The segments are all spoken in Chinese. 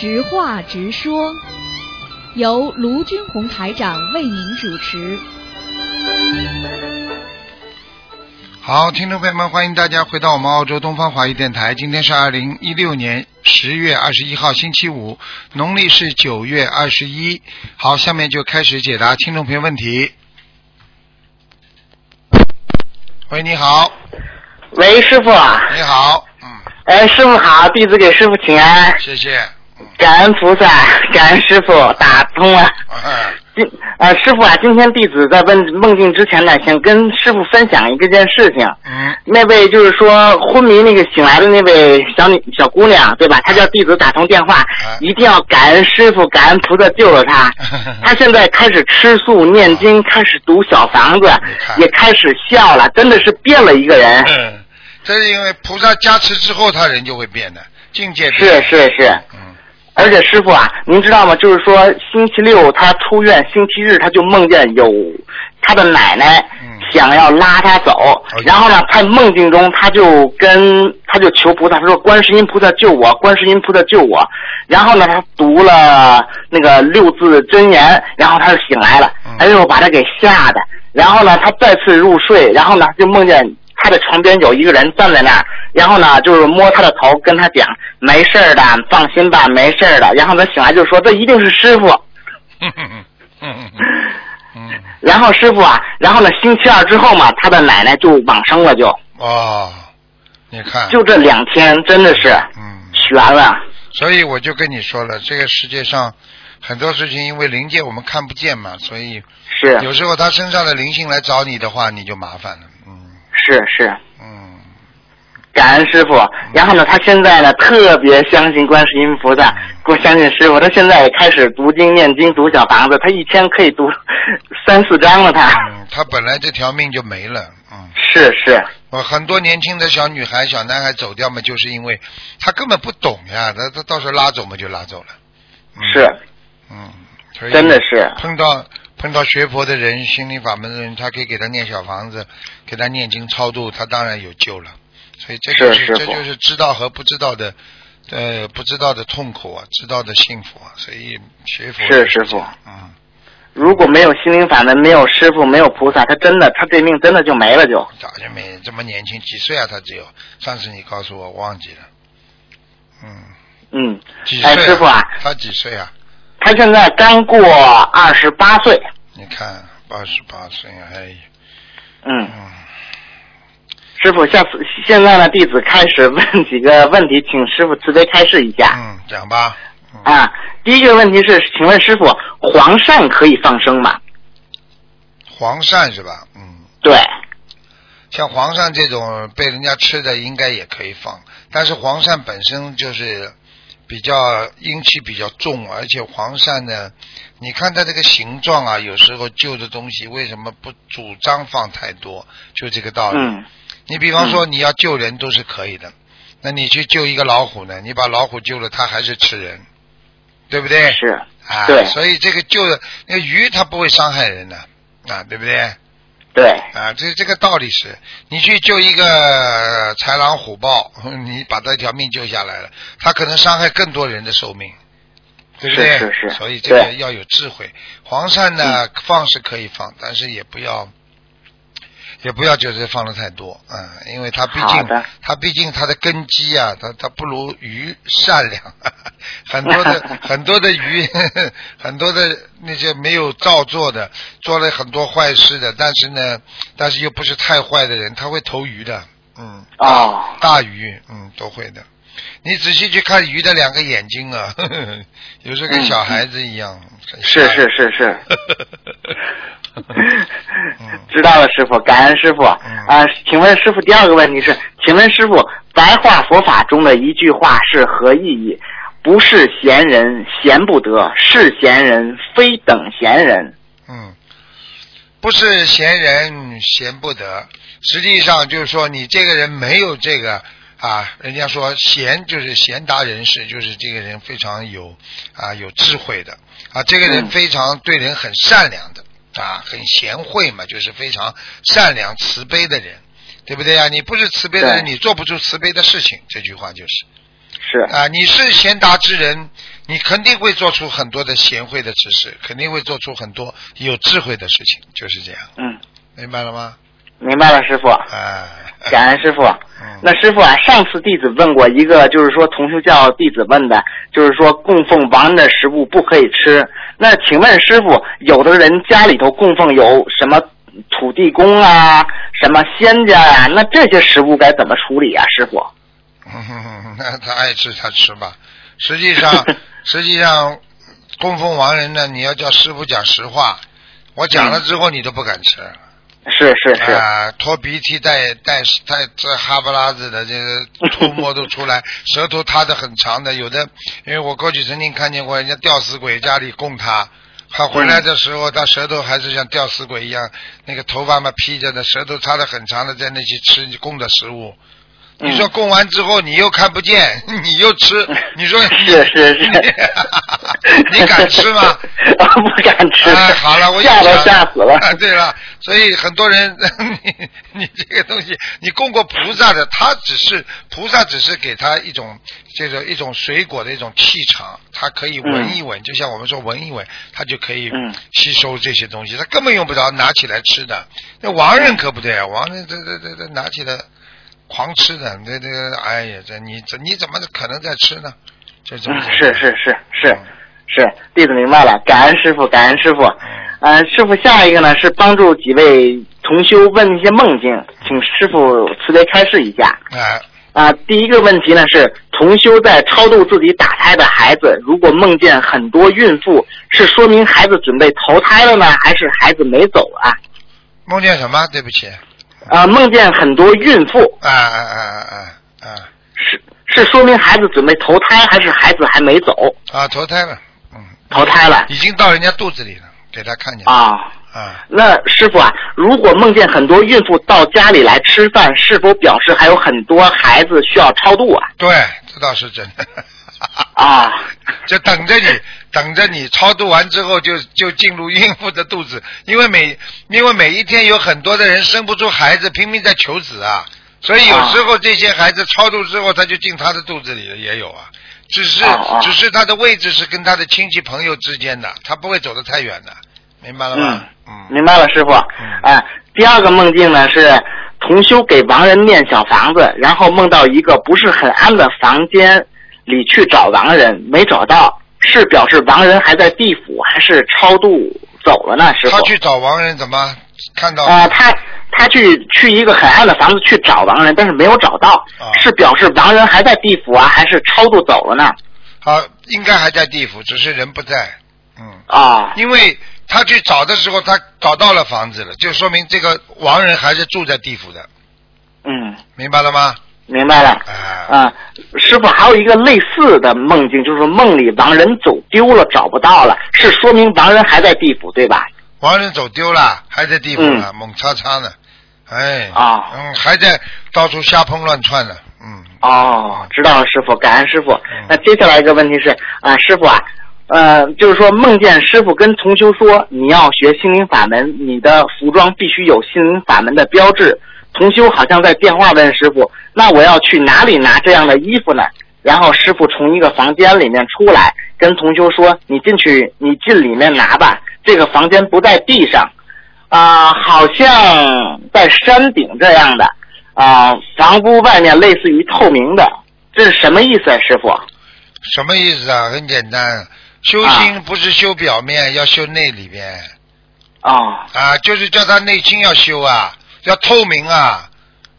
直话直说，由卢军红台长为您主持。好，听众朋友们，欢迎大家回到我们澳洲东方华语电台。今天是二零一六年十月二十一号，星期五，农历是九月二十一。好，下面就开始解答听众朋友问题。喂，你好，喂，师傅。你好，嗯，哎，师傅好，弟子给师傅请安，谢谢。感恩菩萨，感恩师傅，打通了。嗯今呃，师傅啊，今天弟子在问梦境之前呢，想跟师傅分享一个件事情。嗯那位就是说昏迷那个醒来的那位小女小姑娘，对吧？她叫弟子打通电话，啊一定要感恩师傅，感恩菩萨救了她。她现在开始吃素、念经，开始读小房子也开始笑了，真的是变了一个人。嗯，这是因为菩萨加持之后，他人就会变的，境界是变。是是。嗯而且师傅啊，您知道吗？就是说星期六他出院，星期日他就梦见有他的奶奶嗯想要拉他走，哎然后呢，他梦境中他就跟他就求菩萨，他说观世音菩萨救我，观世音菩萨救我。然后呢，他读了那个六字真言，然后他就醒来了嗯，哎呦，把他给吓的。然后呢，他再次入睡，然后呢就梦见他的床边有一个人站在那儿，然后呢就是摸他的头，跟他讲没事儿的，放心吧，没事儿的。然后他醒来就说这一定是师傅。嗯嗯嗯嗯然后师傅啊，然后呢星期二之后嘛，他的奶奶就往生了就，哦，你看，就这两天真的是嗯，悬了。所以我就跟你说了，这个世界上很多事情因为灵界我们看不见嘛，所以是有时候他身上的灵性来找你的话，你就麻烦了。嗯是是，嗯，感恩师傅。然后呢，他现在呢特别相信观世音菩萨，我相信师傅。他现在也开始读经念经读小房子，他一天可以读 三四章了他。嗯，他本来这条命就没了。嗯，是是我很多年轻的小女孩、小男孩走掉嘛，就是因为他根本不懂呀，他他到时候拉走嘛就拉走了。嗯、是，嗯，真的是碰到碰到学佛的人、心灵法门的人，他可以给他念小房子，给他念经超度，他当然有救了。所以这就是是这就是知道和不知道的，呃，不知道的痛苦啊，知道的幸福啊。所以学佛是师傅嗯，如果没有心灵法门，没有师傅，没有菩萨，他真的他这命真的就没了就。早就没这么年轻，几岁啊？他只有上次你告诉我忘记了。嗯，嗯，几岁、哎，师傅啊，他几岁啊？他现在刚过二十八岁。你看八十八岁啊，哎，嗯，嗯。师傅，下次现在呢，弟子开始问几个问题，请师傅慈悲开示一下。嗯，讲吧。嗯啊，第一个问题是，请问师傅，黄鳝可以放生吗？黄鳝是吧？嗯，对，像黄鳝这种被人家吃的，应该也可以放。但是黄鳝本身就是比较阴气比较重，而且黄鳝呢，你看它这个形状啊，有时候救的东西为什么不主张放太多？就这个道理。嗯，你比方说你要救人都是可以的，那你去救一个老虎呢？你把老虎救了，它还是吃人，对不对？是，啊，对所以这个救的那个鱼它不会伤害人的啊，对不对？对，啊，这这个道理是，你去救一个豺狼虎豹，你把他一条命救下来了，他可能伤害更多人的寿命，对不对？是是是所以这个要有智慧。黄鳝呢，放是可以放，但是也不要。也不要就是放的太多，嗯，因为它毕竟它毕竟它的根基啊，它它不如鱼善良，很多的 很多的鱼，很多的那些没有照做的，做了很多坏事的，但是呢，但是又不是太坏的人，他会投鱼的，嗯，哦，大鱼，嗯，都会的。你仔细去看鱼的两个眼睛啊，呵 呵有时候跟小孩子一样，很是是是是。嗯知道了，师傅，感恩师傅。嗯啊，请问师傅，第二个问题是，请问师傅，白话佛法中的一句话是何意义？不是闲人闲不得，是闲人非等闲人。嗯，不是闲人闲不得，实际上就是说你这个人没有这个啊，人家说贤就是贤达人士，就是这个人非常有啊有智慧的啊，这个人嗯非常对人很善良的啊，很贤惠嘛，就是非常善良慈悲的人，对不对啊？你不是慈悲的人，你做不出慈悲的事情，这句话就是。是啊，你是贤达之人，你肯定会做出很多的贤惠的指示，肯定会做出很多有智慧的事情，就是这样，嗯，明白了吗？明白了，师傅。哎，感恩师傅。嗯那师傅啊，上次弟子问过一个，就是说同修教弟子问的，就是说供奉亡人的食物不可以吃。那请问师傅，有的人家里头供奉有什么土地公啊，什么仙家呀、那这些食物该怎么处理啊，师傅？嗯，那他爱吃他吃吧。实际上，实际上供奉亡人呢，你要叫师傅讲实话，我讲了之后你都不敢吃。是是是，啊，拖鼻涕带带带这哈巴拉子的，这个吐沫都出来，舌头塌的很长的，有的，因为我过去曾经看见过人家吊死鬼家里供他，他回来的时候，他舌头还是像吊死鬼一样，那个头发嘛披着的，舌头插的很长的，在那去吃供的食物。你说供完之后你又看不见，你又吃，你说你是是是你 你敢吃吗？我，不敢吃。哎，好了，我吓都吓死了。啊，对了，所以很多人，你你这个东西，你供过菩萨的，他只是菩萨，只是给他一种这个一种水果的一种气场，他可以闻一闻，就像我们说闻一闻，他就可以嗯吸收这些东西，他根本用不着拿起来吃的。那亡人可不对啊，亡人这这这这拿起来狂吃的，那那个哎呀，这你这你怎么可能在吃呢？这种嗯，是是是是嗯是，弟子明白了，感恩师傅，感恩师傅。嗯呃，师傅，下一个呢是帮助几位同修问一些梦境，请师傅慈悲开示一下。哎。啊、第一个问题呢是，同修在超度自己打胎的孩子，如果梦见很多孕妇，是说明孩子准备投胎了呢，还是孩子没走啊？梦见什么？对不起。啊、梦见很多孕妇，啊啊啊啊啊啊！是是说明孩子准备投胎，还是孩子还没走？啊，投胎了，嗯，投胎了已经到人家肚子里了，给他看见。啊。啊，那师傅啊，如果梦见很多孕妇到家里来吃饭，是否表示还有很多孩子需要超度啊？对，这倒是真的。啊，就等着你，等着你超度完之后就就进入孕妇的肚子，因为每因为每一天有很多的人生不出孩子，拼命在求子啊，所以有时候这些孩子超度之后他就进他的肚子里了，也有啊。只是只是他的位置是跟他的亲戚朋友之间的，他不会走得太远的，明白了吗？嗯明白了，师傅。啊，第二个梦境呢是同修给亡人念小房子，然后梦到一个不是很安的房间里去找亡人，没找到，是表示亡人还在地府，还是超度走了呢？师傅。他去找亡人怎么看到？啊、他他去去一个很暗的房子去找亡人，但是没有找到，啊是表示亡人还在地府啊，还是超度走了呢？啊，应该还在地府，只是人不在。嗯，啊因为他去找的时候，他找到了房子了，就说明这个亡人还是住在地府的，嗯，明白了吗？明白了。啊、啊，师傅还有一个类似的梦境，就是说梦里亡人走丢了，找不到了，是说明亡人还在地府，对吧？亡人走丢了，还在地府呢，猛叉叉呢，哎，嗯啊嗯，还在到处瞎碰乱窜呢，嗯，哦，知道了，师傅，感恩师傅。嗯那接下来一个问题是啊，师傅啊，呃，就是说梦见师傅跟同修说，你要学心灵法门，你的服装必须有心灵法门的标志。同修好像在电话问师傅，那我要去哪里拿这样的衣服呢？然后师傅从一个房间里面出来，跟同修说：“你进去，你进里面拿吧。这个房间不在地上，啊、好像在山顶这样的，啊、房屋外面类似于透明的，这是什么意思啊，师傅？什么意思啊？很简单，修心不是修表面，要修内里边哦，啊，就是叫他内心要修啊，要透明啊。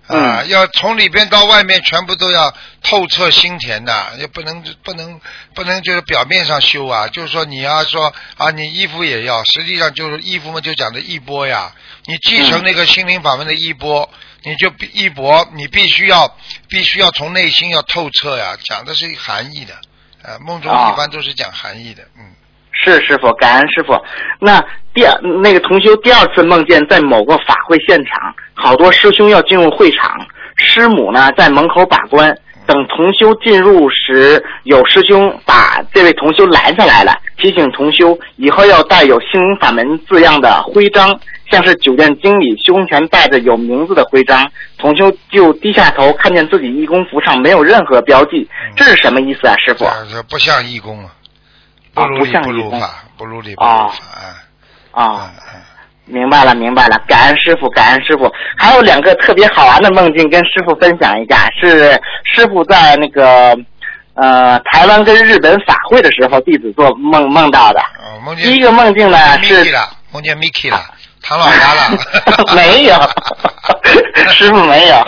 啊，嗯要从里边到外面全部都要透彻心田的，也不能不能不能就是表面上修啊，就是说你要说啊，你衣服也要，实际上就是衣服嘛，就讲的衣钵呀，你继承那个心灵法门的衣钵，你就必衣钵，你必须要必须要从内心要透彻呀，讲的是含义的，呃，梦中啊一般都是讲含义的，嗯，是师傅，感恩师傅。那第二那个同修第二次梦见在某个法会现场，好多师兄要进入会场，师母呢在门口把关。等同修进入时，有师兄把这位同修拦下来了，提醒同修以后要带有心灵法门字样的徽章，像是酒店经理胸前带着有名字的徽章。同修就低下头，看见自己义工服上没有任何标记，这是什么意思啊，师傅？这这不像义工啊，啊，不像医生不如法，不如理不如啊法啊。啊。明白了，明白了，感恩师傅，感恩师傅。还有两个特别好玩的梦境，跟师傅分享一下。是师傅在那个呃台湾跟日本法会的时候，弟子做梦梦到的。哦，梦见第一个梦境呢是了，梦见 Mickey 了，唐老鸭了。没有，师傅没有，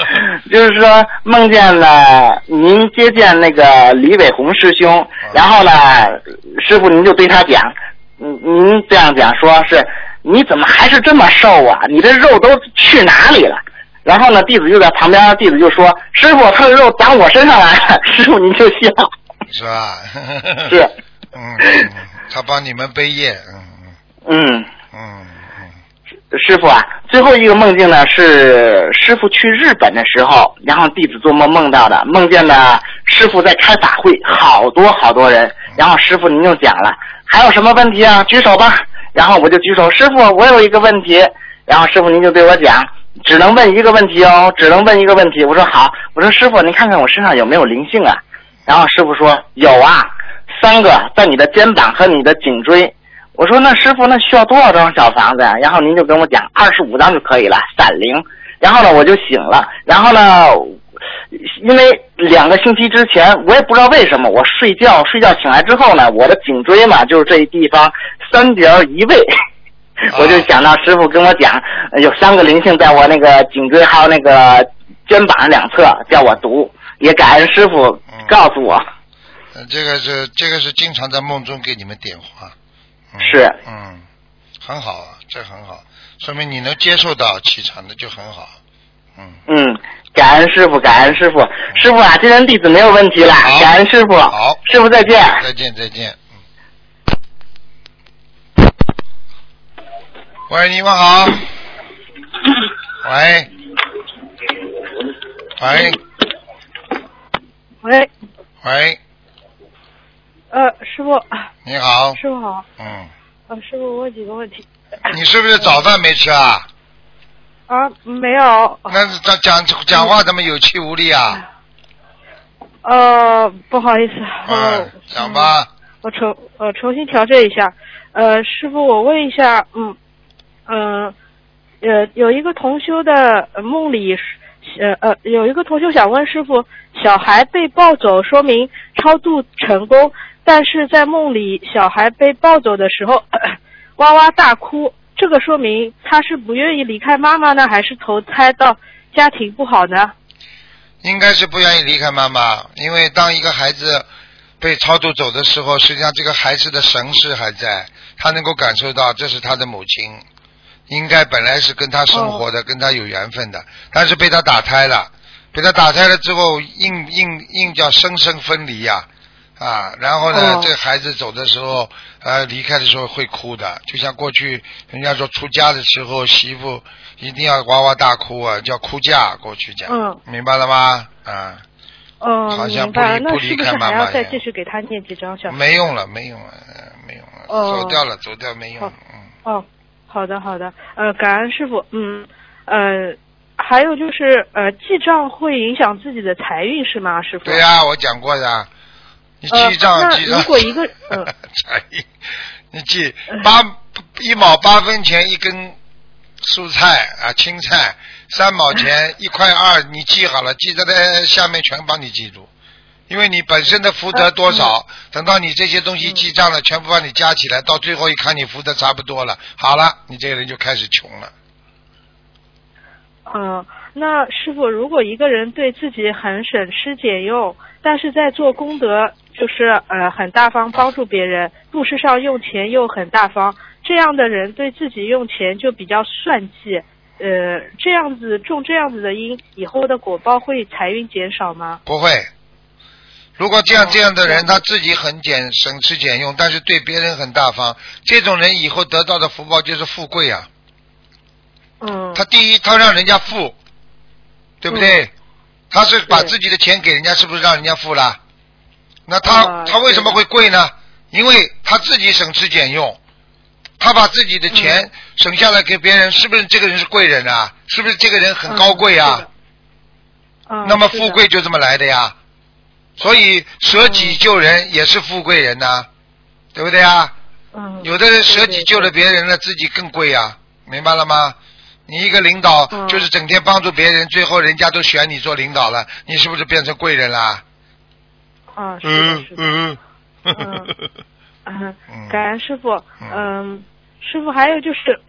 就是说梦见了您接见那个李伟红师兄，然后呢，师傅您就对他讲，嗯，您这样讲说是你怎么还是这么瘦啊？你这肉都去哪里了？然后呢，弟子就在旁边，弟子就说：“师傅，他的肉长我身上来了。”师傅您就笑，是吧？是，嗯，嗯他帮你们背业，嗯嗯。嗯嗯师傅啊，最后一个梦境呢是师傅去日本的时候，然后弟子做梦梦到的，梦见呢师傅在开法会，好多好多人，然后师傅您就讲了，还有什么问题啊？举手吧。然后我就举手，师傅，我有一个问题。然后师傅您就对我讲，只能问一个问题哦，只能问一个问题。我说好，我说师傅，您看看我身上有没有灵性啊？然后师傅说有啊，三个在你的肩膀和你的颈椎。我说那师傅那需要多少张小房子呀、然后您就跟我讲二十五张就可以了，散灵。然后呢我就醒了，然后呢，因为两个星期之前我也不知道为什么我睡觉睡觉醒来之后呢，我的颈椎嘛就是这一地方三点移位。我就想到师傅跟我讲，呃有三个灵性在我那个颈椎还有那个肩膀两侧，叫我读，也感恩师傅告诉我。嗯这个是这个是经常在梦中给你们点化，嗯是。嗯，很好啊，这很好，说明你能接受到气场那就很好，嗯，嗯，感恩师傅，感恩师傅，师傅啊，今天弟子没有问题了，感恩师傅，好。师傅再见。再见再见，嗯，喂，你们好，喂，喂。喂，喂，呃，师傅，你好，师傅好，嗯，呃，师傅，我问几个问题。你是不是早饭没吃啊？啊，没有，那讲讲讲话怎么有气无力啊？呃，不好意思，嗯呃，，讲吧。我重呃重新调整一下。呃，师傅，我问一下，嗯，嗯、呃，有一个同修的呃梦里，呃呃，有一个同修想问师傅，小孩被抱走，说明超度成功，但是在梦里，小孩被抱走的时候，哇哇大哭，这个说明他是不愿意离开妈妈呢，还是投胎到家庭不好呢？应该是不愿意离开妈妈，因为当一个孩子被超度走的时候，实际上这个孩子的神识还在，他能够感受到这是他的母亲，应该本来是跟他生活的，跟他有缘分的，但是被他打胎了，被他打胎了之后，硬硬硬叫生生分离呀、啊，然后呢，哦。这个孩子走的时候，呃，离开的时候会哭的，就像过去人家说出家的时候，媳妇一定要哇哇大哭啊，叫哭嫁，过去讲，嗯。明白了吗？啊，嗯，好像。不离不离开那是不是妈妈也还要再继续给他念几张小？没用了，没用了，呃没用了，哦。走掉了，走掉没用哦，嗯，哦，好的好的，呃，感恩师傅，嗯，呃，还有就是呃，记账会影响自己的财运是吗，师傅？对呀、我讲过的，你呃记账、那记账，如果一个嗯财运，你记八一毛八分钱一根蔬菜啊青菜，三毛钱 一块二，你记好了，记在在下面全帮你记住。因为你本身的福德多少，等到你这些东西记账了，全部帮你加起来，到最后一看你福德差不多了，好了，你这个人就开始穷了。嗯，那师傅，如果一个人对自己很省吃俭用，但是在做功德，就是呃很大方帮助别人，布施上用钱又很大方，这样的人对自己用钱就比较算计，呃，这样子种这样子的因，以后的果报会财运减少吗？不会。如果这样哦这样的人，他自己很俭省吃俭用，但是对别人很大方，这种人以后得到的福报就是富贵啊。嗯，他第一，他让人家富，对不对？他是把自己的钱给人家，是不是让人家富了？那他、啊他为什么会贵呢？因为他自己省吃俭用，他把自己的钱省下来给别人，是不是这个人是贵人啊？是不是这个人很高贵啊？那么富贵就这么来的呀。所以舍己救人也是富贵人呐、对不对啊？嗯，有的人舍己救了别人了，自己更贵呀、明白了吗？你一个领导嗯就是整天帮助别人，最后人家都选你做领导了，你是不是变成贵人啦？啊，是的，是的。嗯嗯嗯 嗯，感恩师傅。嗯嗯，师傅还有就是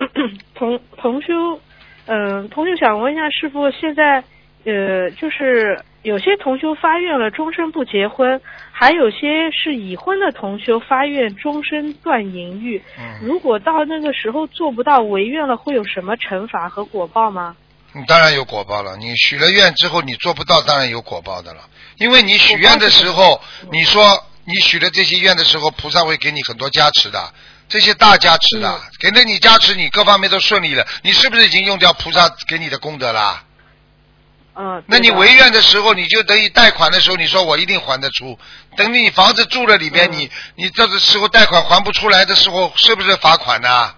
同同修，嗯，同修想问一下师傅，现在呃，就是有些同修发愿了终身不结婚，还有些是已婚的同修发愿终身断淫欲。嗯，如果到那个时候做不到违愿了，会有什么惩罚和果报吗？你当然有果报了。你许了愿之后，你做不到，当然有果报的了。因为你许愿的时候，你说你许了这些愿的时候，菩萨会给你很多加持的，这些大加持的，给了你加持，你各方面都顺利了，你是不是已经用掉菩萨给你的功德了？嗯，那你违愿的时候，你就等于贷款的时候，你说我一定还得出。等你房子住了里边，嗯你你这个时候贷款还不出来的时候，是不是罚款呢？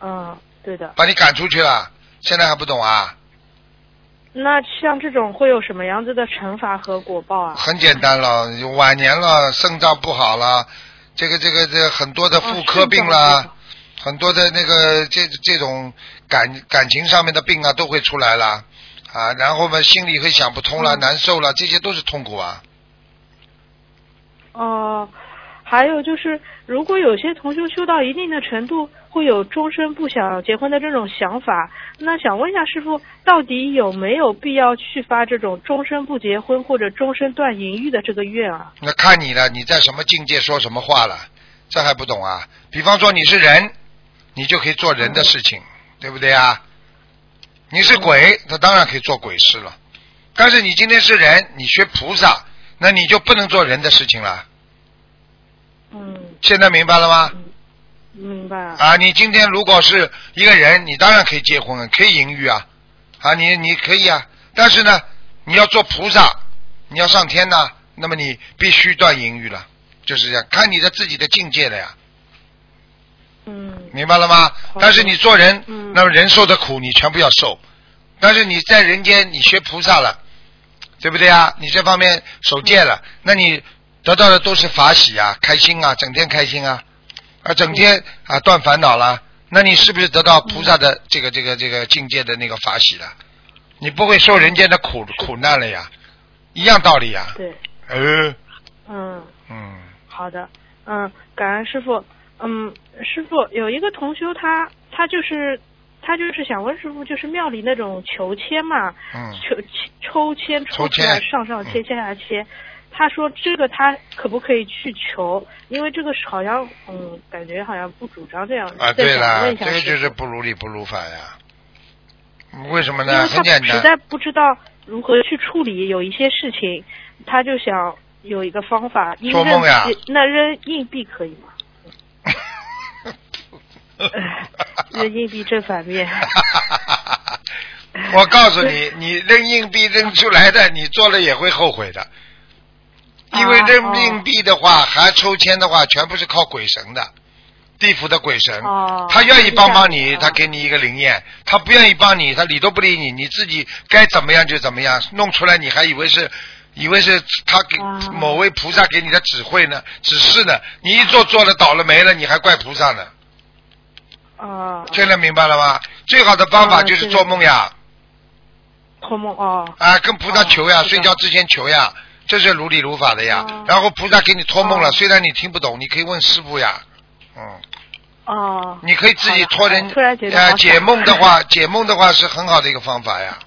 嗯，对的。把你赶出去了，现在还不懂啊？那像这种会有什么样子的惩罚和果报啊？很简单了，晚年了，肾脏不好了，这个这个这个很多的妇科病啦很多的那个这这种感感情上面的病啊都会出来了啊，然后嘛心里会想不通了，嗯难受了，这些都是痛苦啊。哦、还有就是，如果有些同修修到一定的程度，会有终身不想结婚的这种想法，那想问一下师傅，到底有没有必要去发这种终身不结婚或者终身断淫欲的这个愿啊？那看你了，你在什么境界说什么话了，这还不懂啊？比方说你是人，你就可以做人的事情，对不对啊？你是鬼，他当然可以做鬼事了。但是你今天是人，你学菩萨，那你就不能做人的事情了。嗯，现在明白了吗？明白了。啊，你今天如果是一个人，你当然可以结婚，可以淫欲啊，啊，你你可以啊，但是呢，你要做菩萨，你要上天呢，那么你必须断淫欲了，就是这样，看你的自己的境界了呀，嗯明白了吗？但是你做人，嗯那么人受的苦你全部要受，但是你在人间你学菩萨了，对不对啊？你这方面守戒了，那你得到的都是法喜啊，开心啊，整天开心啊，啊，整天啊断烦恼了，那你是不是得到菩萨的这个这个这个境界的那个法喜了？你不会受人间的苦苦难了呀，一样道理呀。对，呃，嗯。嗯，好的，嗯，感恩师傅。嗯，师傅有一个同修他，他就是他就是想问师傅，就是庙里那种求签嘛，嗯求抽签抽抽出来签上上签签下下切。他说这个他可不可以去求？因为这个是好像嗯，感觉好像不主张这样。啊，对了，这个就是不如理不如法呀。为什么呢？他很简单。实在不知道如何去处理有一些事情，他就想有一个方法。做梦呀那扔硬币可以吗？扔硬币正反面。我告诉你，你扔硬币扔出来的，你做了也会后悔的。因为这命币的话，还抽签的话，全部是靠鬼神的，地府的鬼神。哦他愿意帮帮你，他给你一个灵验；他不愿意帮你，他理都不理你，你自己该怎么样就怎么样，弄出来你还以为是。以为是他给啊某位菩萨给你的指挥呢、指示呢，你一做做了倒了霉了，你还怪菩萨呢？哦，现在明白了吗？最好的方法就是做梦呀，托梦哦。啊，跟菩萨求呀，哦睡觉之前求呀，这是如理如法的呀。哦。然后菩萨给你托梦了，哦。虽然你听不懂，你可以问师傅呀，嗯，哦。你可以自己托人好的突然觉得呃解梦的话，解梦的话是很好的一个方法呀，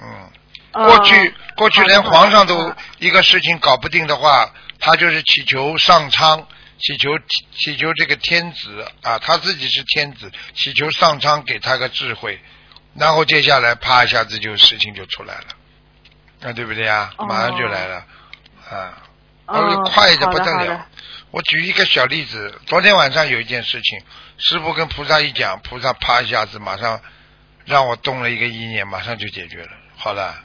嗯。哦。过去过去连皇上都一个事情搞不定的话，他就是祈求上苍，祈求祈求这个天子啊，他自己是天子，祈求上苍给他个智慧，然后接下来啪一下子就事情就出来了，啊，对不对呀？哦。马上就来了，啊，哦而且快的不得了。我举一个小例子，昨天晚上有一件事情，师傅跟菩萨一讲，菩萨啪一下子马上让我动了一个意念，马上就解决了。好了，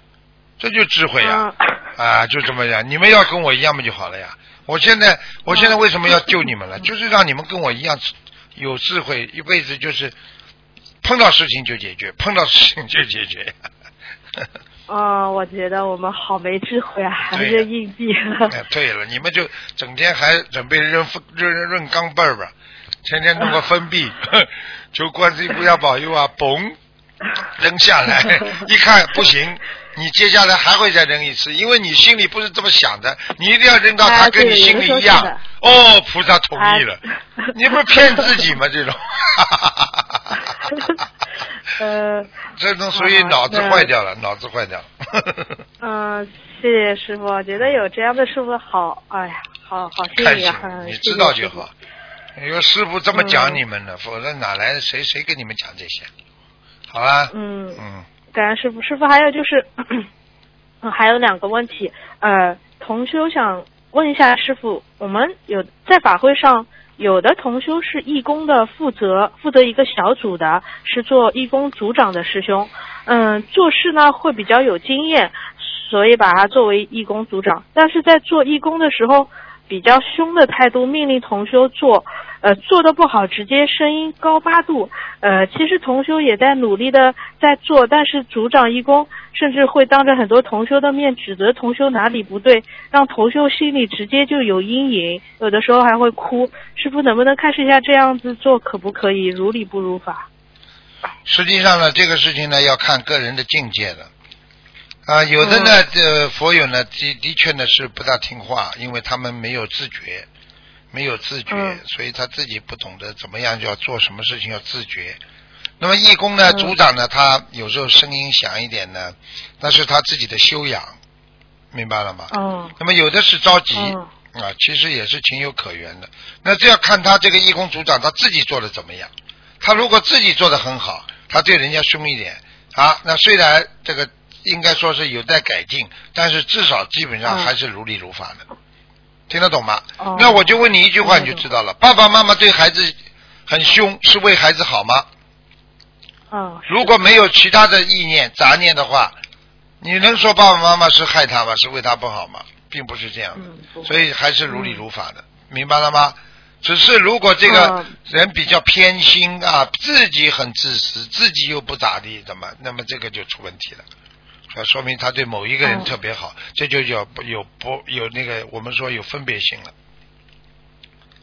这就智慧呀、嗯啊，就这么样。你们要跟我一样嘛就好了呀。我现在，我现在为什么要救你们了？就是让你们跟我一样有智慧，一辈子就是碰到事情就解决，碰到事情就解决。嗯，我觉得我们好没智慧啊，还对是硬币。哎，对了，你们就整天还准备扔扔扔扔钢镚儿吧，天天弄个分币，求观世音菩萨保佑啊，嘣，扔下来，一看不行，你接下来还会再扔一次，因为你心里不是这么想的，你一定要扔到他啊跟你心里一样。哦，菩萨同意了，啊你不是骗自己吗？这种 呃，这种属于脑子坏掉了，脑子坏掉了。嗯，谢谢师傅，我觉得有这样的师傅好，哎呀，好好心运啊！嗯，你知道就好。有师傅这么讲嗯你们呢，否则哪来谁谁跟你们讲这些？好啦，嗯，嗯，感恩师傅。师傅还有就是，嗯还有两个问题。呃，同修想问一下师傅，我们有在法会上，有的同修是义工的负责，负责一个小组的，是做义工组长的师兄。嗯，做事呢会比较有经验，所以把他作为义工组长。但是在做义工的时候，比较凶的态度命令同修做，呃，做的不好直接声音高八度，呃，其实同修也在努力的在做，但是组长义工甚至会当着很多同修的面指责同修哪里不对，让同修心里直接就有阴影，有的时候还会哭。师傅能不能开示一下这样子做可不可以，如理不如法？实际上呢，这个事情呢要看个人的境界了。啊，有的呢，这佛友呢的的确呢是不大听话，因为他们没有自觉，没有自觉，嗯所以他自己不懂得怎么样就要做什么事情要自觉。那么义工呢，嗯组长呢，他有时候声音响一点呢，那是他自己的修养，明白了吗？嗯那么有的是着急，嗯啊，其实也是情有可原的。那这要看他这个义工组长他自己做的怎么样。他如果自己做的很好，他对人家凶一点啊，那虽然这个应该说是有待改进，但是至少基本上嗯还是如理如法的。听得懂吗？哦那我就问你一句话，你就知道了。爸爸妈妈对孩子很凶，是为孩子好吗？嗯，是如果没有其他的意念、杂念的话，你能说爸爸妈妈是害他吗？是为他不好吗？并不是这样的。嗯所以还是如理如法的，明白了吗？只是如果这个嗯人比较偏心啊，自己很自私，自己又不咋地，怎么？那么这个就出问题了。那说明他对某一个人嗯特别好，这就叫不有不有那个我们说有分别心了，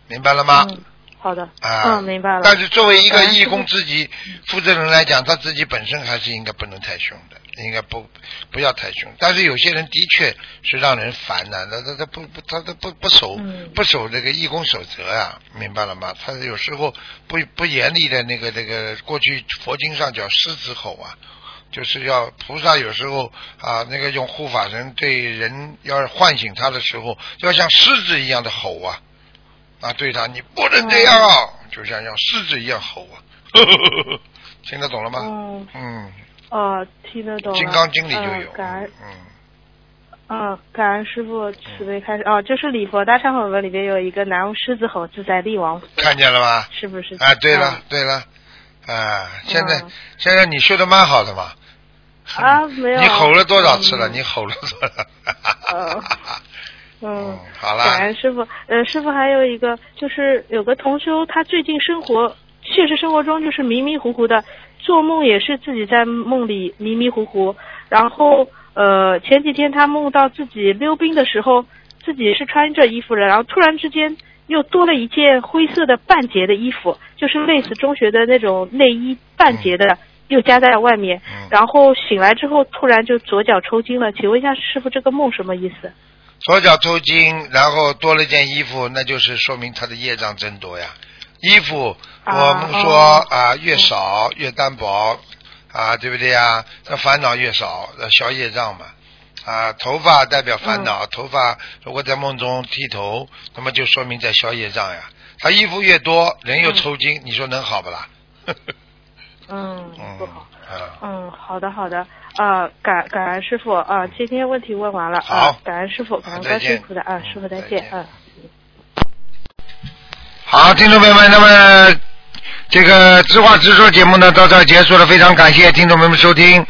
明白了吗？嗯，好的，啊，嗯，明白了。但是作为一个义工自己负责人来讲，他自己本身还是应该不能太凶的，应该不不要太凶。但是有些人的确是让人烦的，他他他不不他他不不守、嗯不守这个义工守则啊、明白了吗？他有时候不不严厉的那个那个，过去佛经上叫狮子吼啊。就是要菩萨有时候啊，那个用护法神对人要唤醒他的时候，要像狮子一样的吼啊，啊，对他你不能这样啊，就像像狮子一样吼。啊，听得懂了吗？嗯，嗯，哦，听得懂。金刚经里就嗯有，感恩，嗯，嗯，感恩师傅慈悲开始。哦，就是礼佛大忏悔文里边有一个南无狮子吼自在力王，看见了吗？是不是？啊，对了嗯。对了，啊，现在嗯。现在你修的蛮好的嘛，啊，没有。你吼了多少次了？嗯你吼了多少？呃嗯 嗯，，好感了，恩师傅。呃，师傅还有一个，就是有个同修，他最近生活现实生活中就是迷迷糊糊的，做梦也是自己在梦里迷迷糊糊。然后呃，前几天他梦到自己溜冰的时候，自己是穿着衣服的，然后突然之间又多了一件灰色的半截的衣服，就是类似中学的那种内衣半截的。又加在外面，嗯然后醒来之后突然就左脚抽筋了，请问一下师傅，这个梦什么意思？左脚抽筋，然后多了件衣服，那就是说明他的业障增多呀。衣服啊我们说哦啊，越少越单薄啊，对不对呀？那烦恼越少，那消业障嘛。啊，头发代表烦恼，头发如果在梦中剃头，那么就说明在消业障呀。他衣服越多，人又抽筋，你说能好不啦？嗯，嗯不好。啊，嗯，好的好的，啊，感感恩师傅啊，今天问题问完了好啊，感恩师傅，感恩再见观世音菩萨啊，师傅再见啊。好，听众朋友们，那么这个知话直说节目呢到这儿结束了，非常感谢听众朋友们收听。